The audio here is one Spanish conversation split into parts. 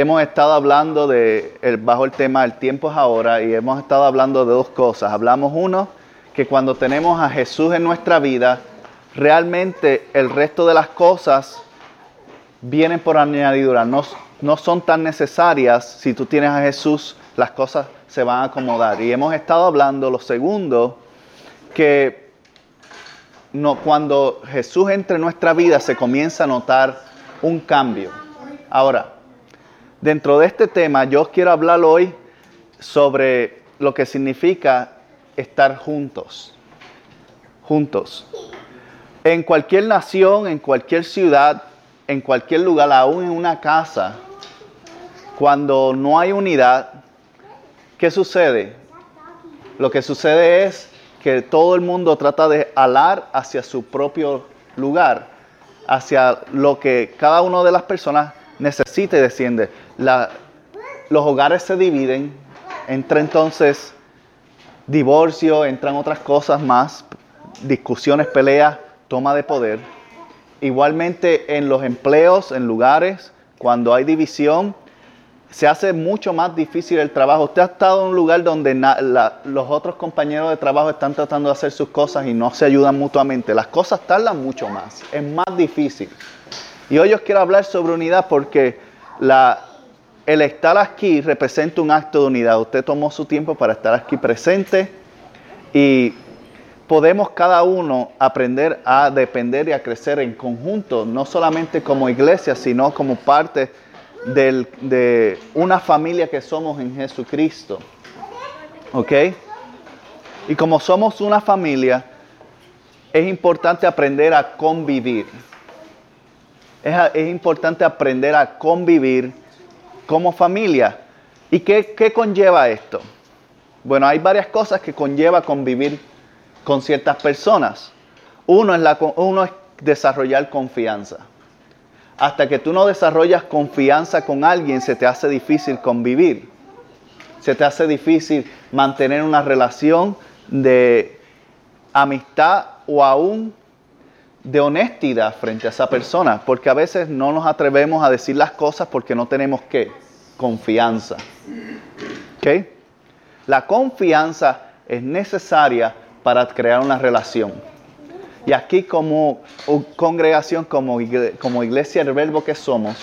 hemos estado hablando de, bajo el tema El tiempo es ahora y hemos estado hablando de dos cosas. Hablamos uno, que cuando tenemos a Jesús en nuestra vida, realmente el resto de las cosas vienen por añadidura, no, no son tan necesarias. Si tú tienes a Jesús, las cosas se van a acomodar. Y hemos estado hablando, lo segundo, que cuando Jesús entra en nuestra vida se comienza a notar un cambio. Ahora, Dentro de este tema yo quiero hablar hoy sobre lo que significa estar juntos. Juntos. En cualquier nación, en cualquier ciudad, en cualquier lugar, aún en una casa, cuando no hay unidad, ¿qué sucede? Lo que sucede es que todo el mundo trata de alar hacia su propio lugar, hacia lo que cada una de las personas necesita y desciende los hogares se dividen, entra entonces divorcio, entran otras cosas más, discusiones, peleas, toma de poder. Igualmente en los empleos, en lugares, cuando hay división, se hace mucho más difícil el trabajo. Usted ha estado en un lugar donde los otros compañeros de trabajo están tratando de hacer sus cosas y no se ayudan mutuamente. Las cosas tardan mucho más, es más difícil. Y hoy os quiero hablar sobre unidad porque el estar aquí representa un acto de unidad. Usted tomó su tiempo para estar aquí presente y podemos cada uno aprender a depender y a crecer en conjunto, no solamente como iglesia, sino como parte de una familia que somos en Jesucristo. ¿Ok? Y como somos una familia, es importante aprender a convivir. Es, es importante aprender a convivir como familia. ¿Y qué, conlleva esto? Bueno, hay varias cosas que conlleva convivir con ciertas personas. Uno es, la, uno es desarrollar confianza. Hasta que tú no desarrollas confianza con alguien, se te hace difícil convivir. Se te hace difícil mantener una relación de amistad o aún de honestidad frente a esa persona, porque a veces no nos atrevemos a decir las cosas porque no tenemos qué? Confianza. La confianza es necesaria para crear una relación. Y aquí como congregación, como, como iglesia del verbo que somos,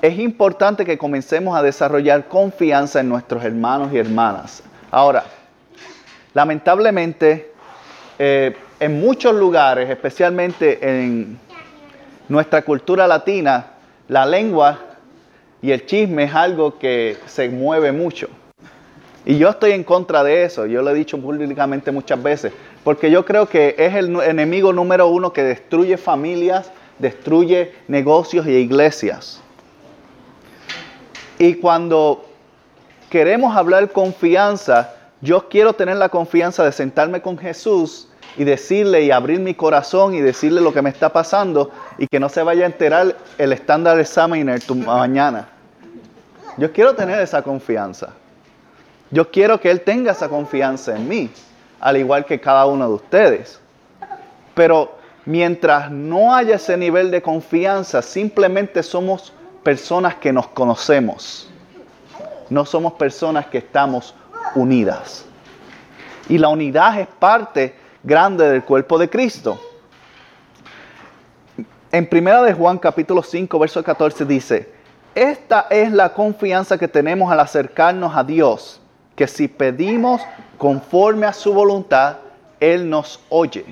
es importante que comencemos a desarrollar confianza en nuestros hermanos y hermanas. Ahora, lamentablemente, eh, en muchos lugares, especialmente en nuestra cultura latina, la lengua y el chisme es algo que se mueve mucho. Y yo estoy en contra de eso, yo lo he dicho públicamente muchas veces, porque yo creo que es el enemigo número uno que destruye familias, destruye negocios y iglesias. Y cuando queremos hablar confianza, yo quiero tener la confianza de sentarme con Jesús y decirle y abrir mi corazón y decirle lo que me está pasando y que no se vaya a enterar el estándar examiner tu mañana. Yo quiero tener esa confianza. Yo quiero que Él tenga esa confianza en mí, al igual que cada uno de ustedes. Pero mientras no haya ese nivel de confianza, simplemente somos personas que nos conocemos. No somos personas que estamos unidas. Y la unidad es parte grande del cuerpo de Cristo. En primera de Juan capítulo 5, verso 14 dice, esta es la confianza que tenemos al acercarnos a Dios, que si pedimos conforme a su voluntad, Él nos oye.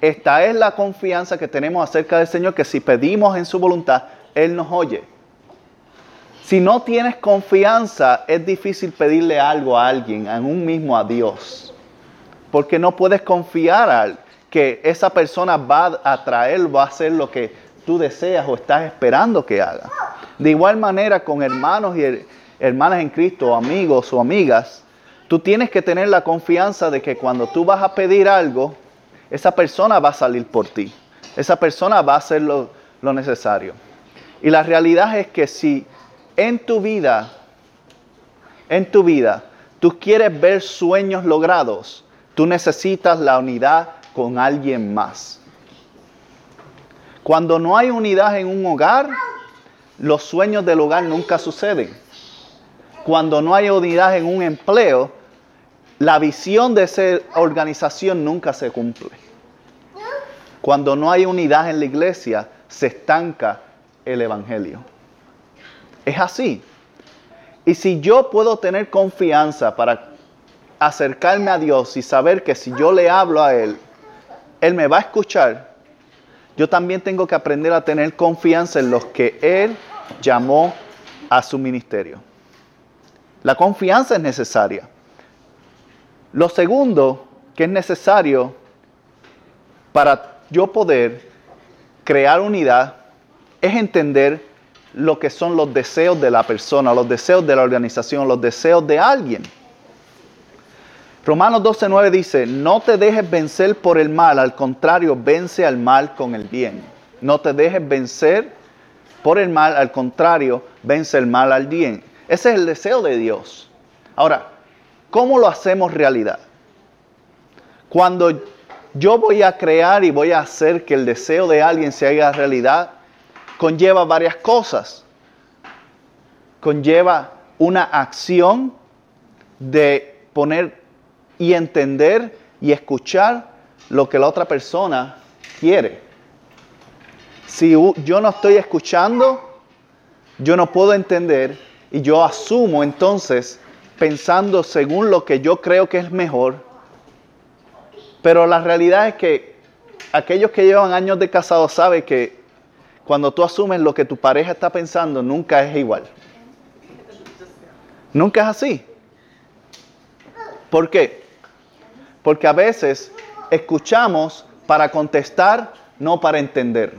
Esta es la confianza que tenemos acerca del Señor, que si pedimos en su voluntad, Él nos oye. Si no tienes confianza, es difícil pedirle algo a alguien, a un mismo a Dios porque no puedes confiar que esa persona va a traer, va a hacer lo que tú deseas o estás esperando que haga. De igual manera con hermanos y hermanas en Cristo, amigos o amigas, tú tienes que tener la confianza de que cuando tú vas a pedir algo, esa persona va a salir por ti. Esa persona va a hacer lo, lo necesario. Y la realidad es que si en tu vida, en tu vida, tú quieres ver sueños logrados, tú necesitas la unidad con alguien más. Cuando no hay unidad en un hogar, los sueños del hogar nunca suceden. Cuando no hay unidad en un empleo, la visión de esa organización nunca se cumple. Cuando no hay unidad en la iglesia, se estanca el Evangelio. Es así. Y si yo puedo tener confianza para acercarme a Dios y saber que si yo le hablo a Él, Él me va a escuchar, yo también tengo que aprender a tener confianza en los que Él llamó a su ministerio. La confianza es necesaria. Lo segundo que es necesario para yo poder crear unidad es entender lo que son los deseos de la persona, los deseos de la organización, los deseos de alguien. Romanos 12:9 dice, no te dejes vencer por el mal, al contrario, vence al mal con el bien. No te dejes vencer por el mal, al contrario, vence el mal al bien. Ese es el deseo de Dios. Ahora, ¿cómo lo hacemos realidad? Cuando yo voy a crear y voy a hacer que el deseo de alguien se haga realidad, conlleva varias cosas. Conlleva una acción de poner y entender y escuchar lo que la otra persona quiere. Si yo no estoy escuchando, yo no puedo entender y yo asumo entonces pensando según lo que yo creo que es mejor. Pero la realidad es que aquellos que llevan años de casado saben que cuando tú asumes lo que tu pareja está pensando, nunca es igual. Nunca es así. ¿Por qué? Porque a veces escuchamos para contestar, no para entender.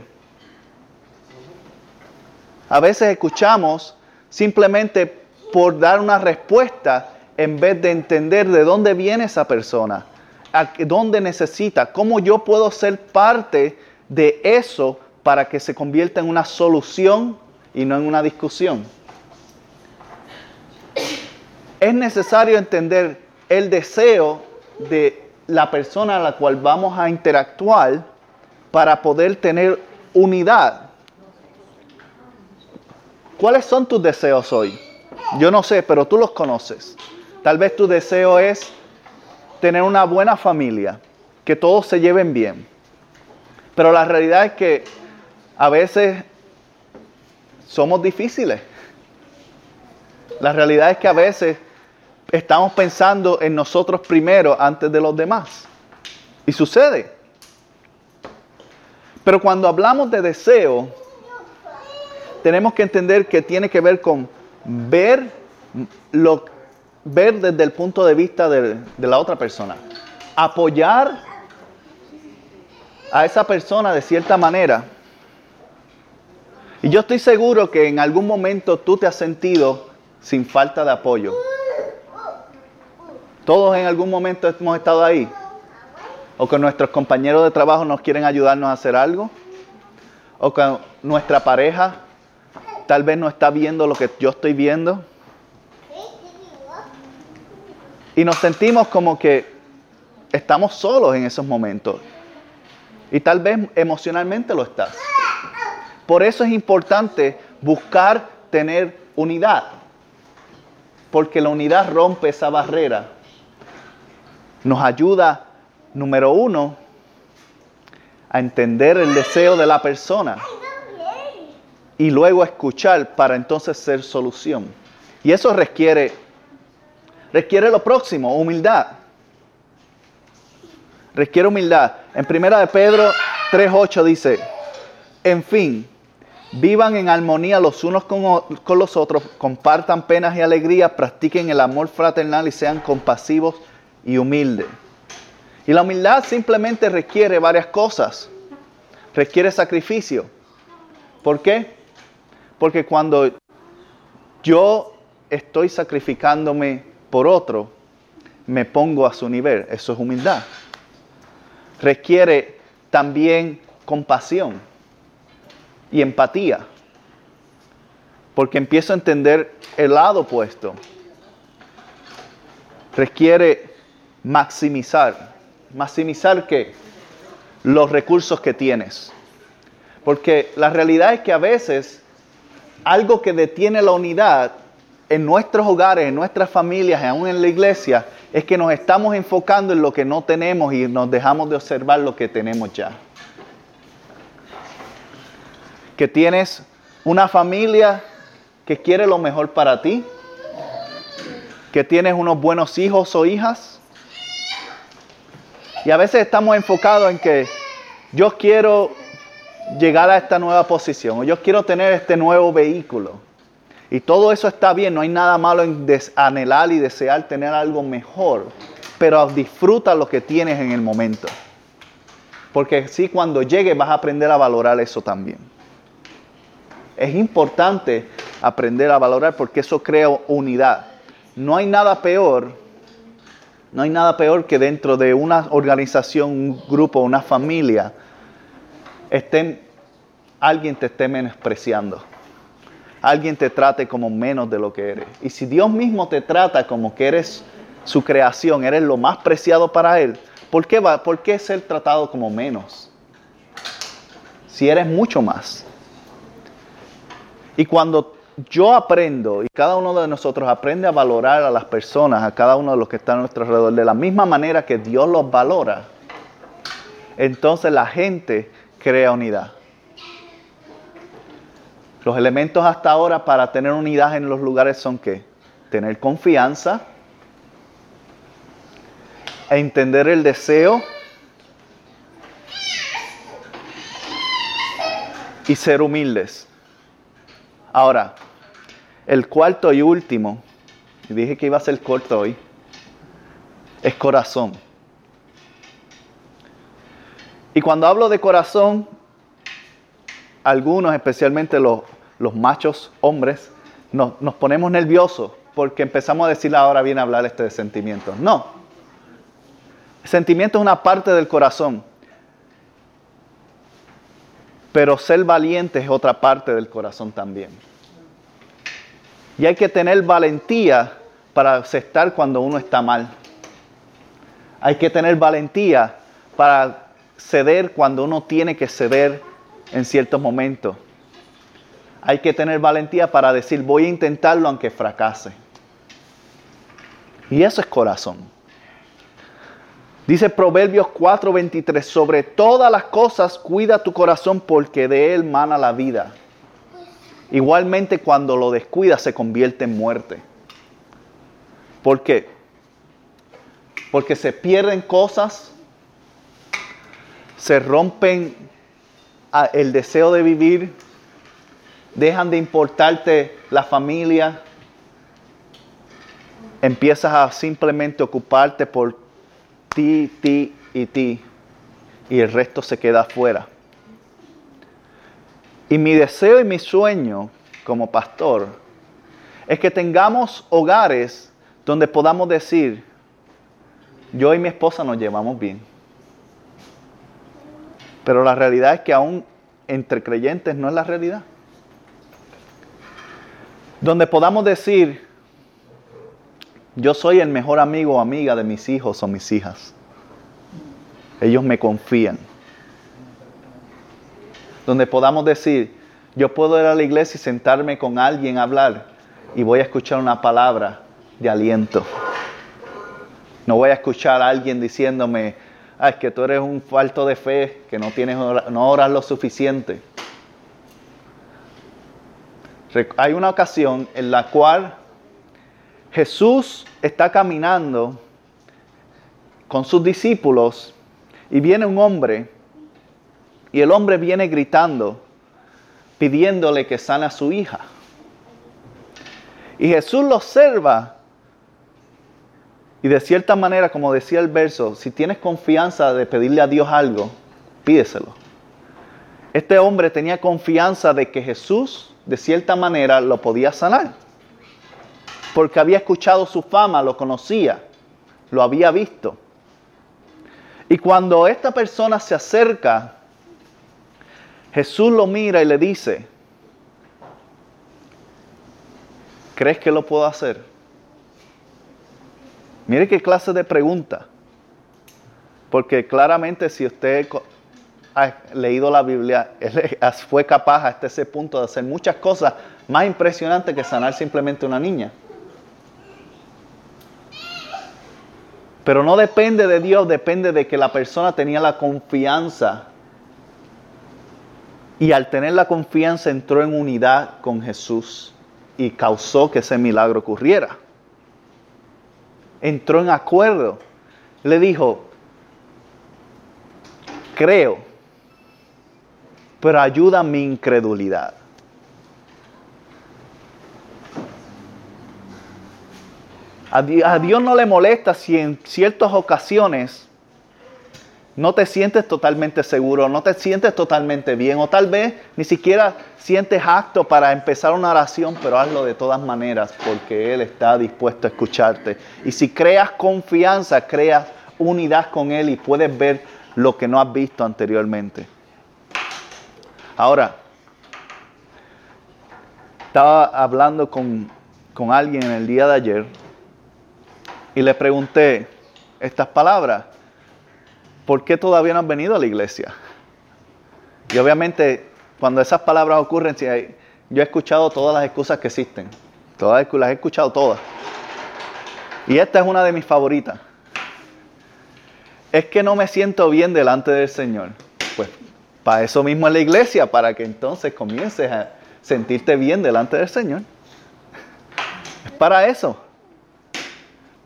A veces escuchamos simplemente por dar una respuesta en vez de entender de dónde viene esa persona, a dónde necesita, cómo yo puedo ser parte de eso para que se convierta en una solución y no en una discusión. Es necesario entender el deseo de la persona a la cual vamos a interactuar para poder tener unidad. ¿Cuáles son tus deseos hoy? Yo no sé, pero tú los conoces. Tal vez tu deseo es tener una buena familia, que todos se lleven bien. Pero la realidad es que a veces somos difíciles. La realidad es que a veces estamos pensando en nosotros primero antes de los demás. Y sucede. Pero cuando hablamos de deseo, tenemos que entender que tiene que ver con ver, lo, ver desde el punto de vista de, de la otra persona. Apoyar a esa persona de cierta manera. Y yo estoy seguro que en algún momento tú te has sentido sin falta de apoyo. Todos en algún momento hemos estado ahí. O que nuestros compañeros de trabajo nos quieren ayudarnos a hacer algo. O que nuestra pareja tal vez no está viendo lo que yo estoy viendo. Y nos sentimos como que estamos solos en esos momentos. Y tal vez emocionalmente lo estás. Por eso es importante buscar tener unidad. Porque la unidad rompe esa barrera nos ayuda, número uno, a entender el deseo de la persona y luego escuchar para entonces ser solución. Y eso requiere, requiere lo próximo, humildad. Requiere humildad. En primera de Pedro 3.8 dice, en fin, vivan en armonía los unos con, los otros, compartan penas y alegrías, practiquen el amor fraternal y sean compasivos y humilde. Y la humildad simplemente requiere varias cosas. Requiere sacrificio. ¿Por qué? Porque cuando yo estoy sacrificándome por otro, me pongo a su nivel. Eso es humildad. Requiere también compasión y empatía. Porque empiezo a entender el lado opuesto. Requiere maximizar. ¿Maximizar qué? Los recursos que tienes. Porque la realidad es que a veces algo que detiene la unidad en nuestros hogares, en nuestras familias, aún en la iglesia, es que nos estamos enfocando en lo que no tenemos y nos dejamos de observar lo que tenemos ya. Que tienes una familia que quiere lo mejor para ti, que tienes unos buenos hijos o hijas. Y a veces estamos enfocados en que yo quiero llegar a esta nueva posición o yo quiero tener este nuevo vehículo. Y todo eso está bien, no hay nada malo en anhelar y desear tener algo mejor, pero disfruta lo que tienes en el momento. Porque si cuando llegue vas a aprender a valorar eso también. Es importante aprender a valorar porque eso crea unidad. No hay nada peor, no hay nada peor que dentro de una organización, un grupo, una familia, estén, alguien te esté menospreciando alguien te trate como menos de lo que eres. Y si Dios mismo te trata como que eres su creación, eres lo más preciado para Él, ¿por qué, va, ¿por qué ser tratado como menos? Si eres mucho más. Y cuando yo aprendo y cada uno de nosotros aprende a valorar a las personas, a cada uno de los que están a nuestro alrededor, de la misma manera que Dios los valora, entonces la gente crea unidad. Los elementos hasta ahora para tener unidad en los lugares son qué? Tener confianza, entender el deseo y ser humildes. Ahora, el cuarto y último, dije que iba a ser corto hoy, es corazón. Y cuando hablo de corazón, algunos, especialmente los los machos hombres, nos, ponemos nerviosos porque empezamos a decir ahora viene a hablar este de sentimientos. No. Sentimiento es una parte del corazón. Pero ser valiente es otra parte del corazón también. Y hay que tener valentía para aceptar cuando uno está mal. Hay que tener valentía para ceder cuando uno tiene que ceder en ciertos momentos hay que tener valentía para decir, voy a intentarlo aunque fracase. Y eso es corazón. Dice Proverbios 4:23, sobre todas las cosas cuida tu corazón porque de él mana la vida. Igualmente cuando lo descuida se convierte en muerte. ¿Por qué? Porque se pierden cosas, se rompen ah, el deseo de vivir, dejan de importarte la familia, empiezas a simplemente ocuparte por ti, ti y ti, y el resto se queda afuera. Y mi deseo y mi sueño como pastor es que tengamos hogares donde podamos decir, yo y mi esposa nos llevamos bien. Pero la realidad es que aún entre creyentes no es la realidad donde podamos decir, yo soy el mejor amigo o amiga de mis hijos o mis hijas. Ellos me confían. Donde podamos decir, yo puedo ir a la iglesia y sentarme con alguien a hablar y voy a escuchar una palabra de aliento. No voy a escuchar a alguien diciéndome, ah, es que tú eres un falto de fe, que no, tienes, no oras lo suficiente. Hay una ocasión en la cual Jesús está caminando con sus discípulos y viene un hombre y el hombre viene gritando, pidiéndole que sane a su hija. Y Jesús lo observa y de cierta manera, como decía el verso, si tienes confianza de pedirle a Dios algo, pídeselo. Este hombre tenía confianza de que Jesús de cierta manera lo podía sanar. Porque había escuchado su fama, lo conocía, lo había visto. Y cuando esta persona se acerca, Jesús lo mira y le dice, ¿crees que lo puedo hacer? Mire qué clase de pregunta. Porque claramente si usted ha leído la Biblia, él fue capaz hasta ese punto de hacer muchas cosas más impresionantes que sanar simplemente una niña. Pero no depende de Dios, depende de que la persona tenía la confianza. Y al tener la confianza entró en unidad con Jesús y causó que ese milagro ocurriera. Entró en acuerdo. Le dijo, creo, pero ayuda mi incredulidad. A Dios no le molesta si en ciertas ocasiones no te sientes totalmente seguro, no te sientes totalmente bien, o tal vez ni siquiera sientes acto para empezar una oración, pero hazlo de todas maneras porque Él está dispuesto a escucharte. Y si creas confianza, creas unidad con Él y puedes ver lo que no has visto anteriormente. Ahora, estaba hablando con, con alguien el día de ayer y le pregunté estas palabras. ¿Por qué todavía no han venido a la iglesia? Y obviamente cuando esas palabras ocurren, yo he escuchado todas las excusas que existen. Todas las he escuchado todas. Y esta es una de mis favoritas. Es que no me siento bien delante del Señor. Pues para eso mismo es la iglesia, para que entonces comiences a sentirte bien delante del Señor. Es para eso.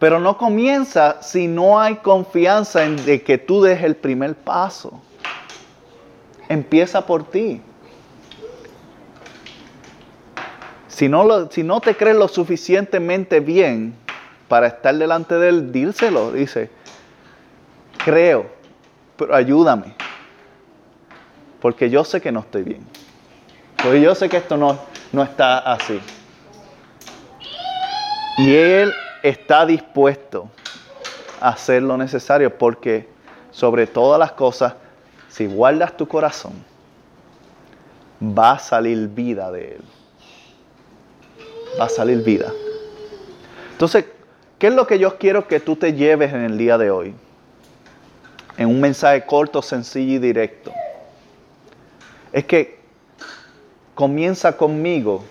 Pero no comienza si no hay confianza en que tú des el primer paso. Empieza por ti. Si no, te crees lo suficientemente bien para estar delante de Él, díselo. Dice, creo, pero ayúdame. Porque yo sé que no estoy bien. Porque yo sé que esto no, no está así. Y Él está dispuesto a hacer lo necesario porque sobre todas las cosas, si guardas tu corazón, va a salir vida de él. Va a salir vida. Entonces, ¿qué es lo que yo quiero que tú te lleves en el día de hoy? En un mensaje corto, sencillo y directo. Es que comienza conmigo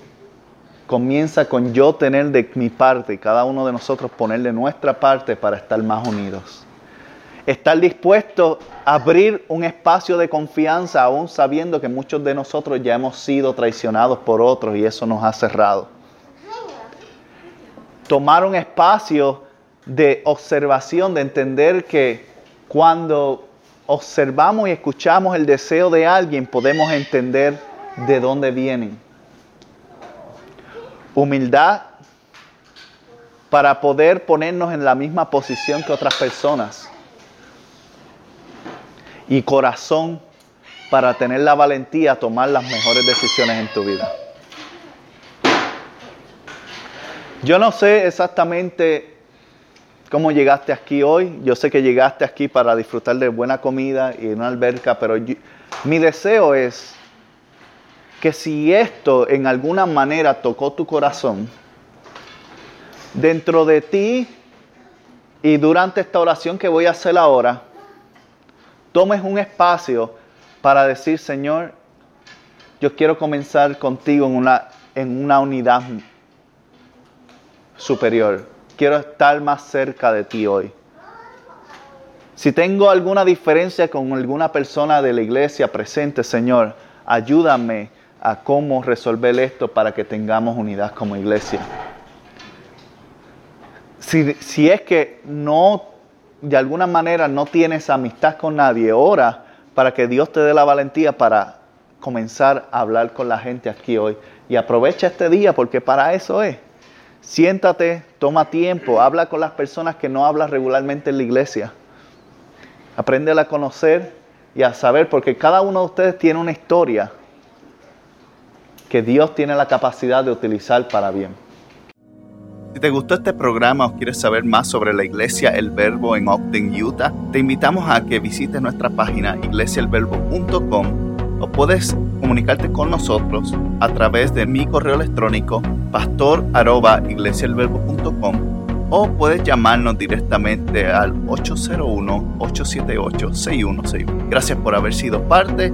comienza con yo tener de mi parte y cada uno de nosotros poner de nuestra parte para estar más unidos. Estar dispuesto a abrir un espacio de confianza aún sabiendo que muchos de nosotros ya hemos sido traicionados por otros y eso nos ha cerrado. Tomar un espacio de observación, de entender que cuando observamos y escuchamos el deseo de alguien podemos entender de dónde vienen humildad para poder ponernos en la misma posición que otras personas. Y corazón para tener la valentía a tomar las mejores decisiones en tu vida. Yo no sé exactamente cómo llegaste aquí hoy. Yo sé que llegaste aquí para disfrutar de buena comida y una alberca, pero mi deseo es que si esto en alguna manera tocó tu corazón, dentro de ti y durante esta oración que voy a hacer ahora, tomes un espacio para decir, Señor, yo quiero comenzar contigo en una, en una unidad superior. Quiero estar más cerca de ti hoy. Si tengo alguna diferencia con alguna persona de la iglesia presente, Señor, ayúdame a cómo resolver esto para que tengamos unidad como iglesia. Si, es que no, de alguna manera no tienes amistad con nadie, ora para que Dios te dé la valentía para comenzar a hablar con la gente aquí hoy. Y aprovecha este día porque para eso es. Siéntate, toma tiempo, habla con las personas que no hablas regularmente en la iglesia. Aprende a conocer y a saber, porque cada uno de ustedes tiene una historia que Dios tiene la capacidad de utilizar para bien. Si te gustó este programa o quieres saber más sobre la iglesia El Verbo en Ogden, Utah, te invitamos a que visites nuestra página iglesiaelverbo.com o puedes comunicarte con nosotros a través de mi correo electrónico pastor@iglesiaelverbo.com o puedes llamarnos directamente al 801-878-6161. Gracias por haber sido parte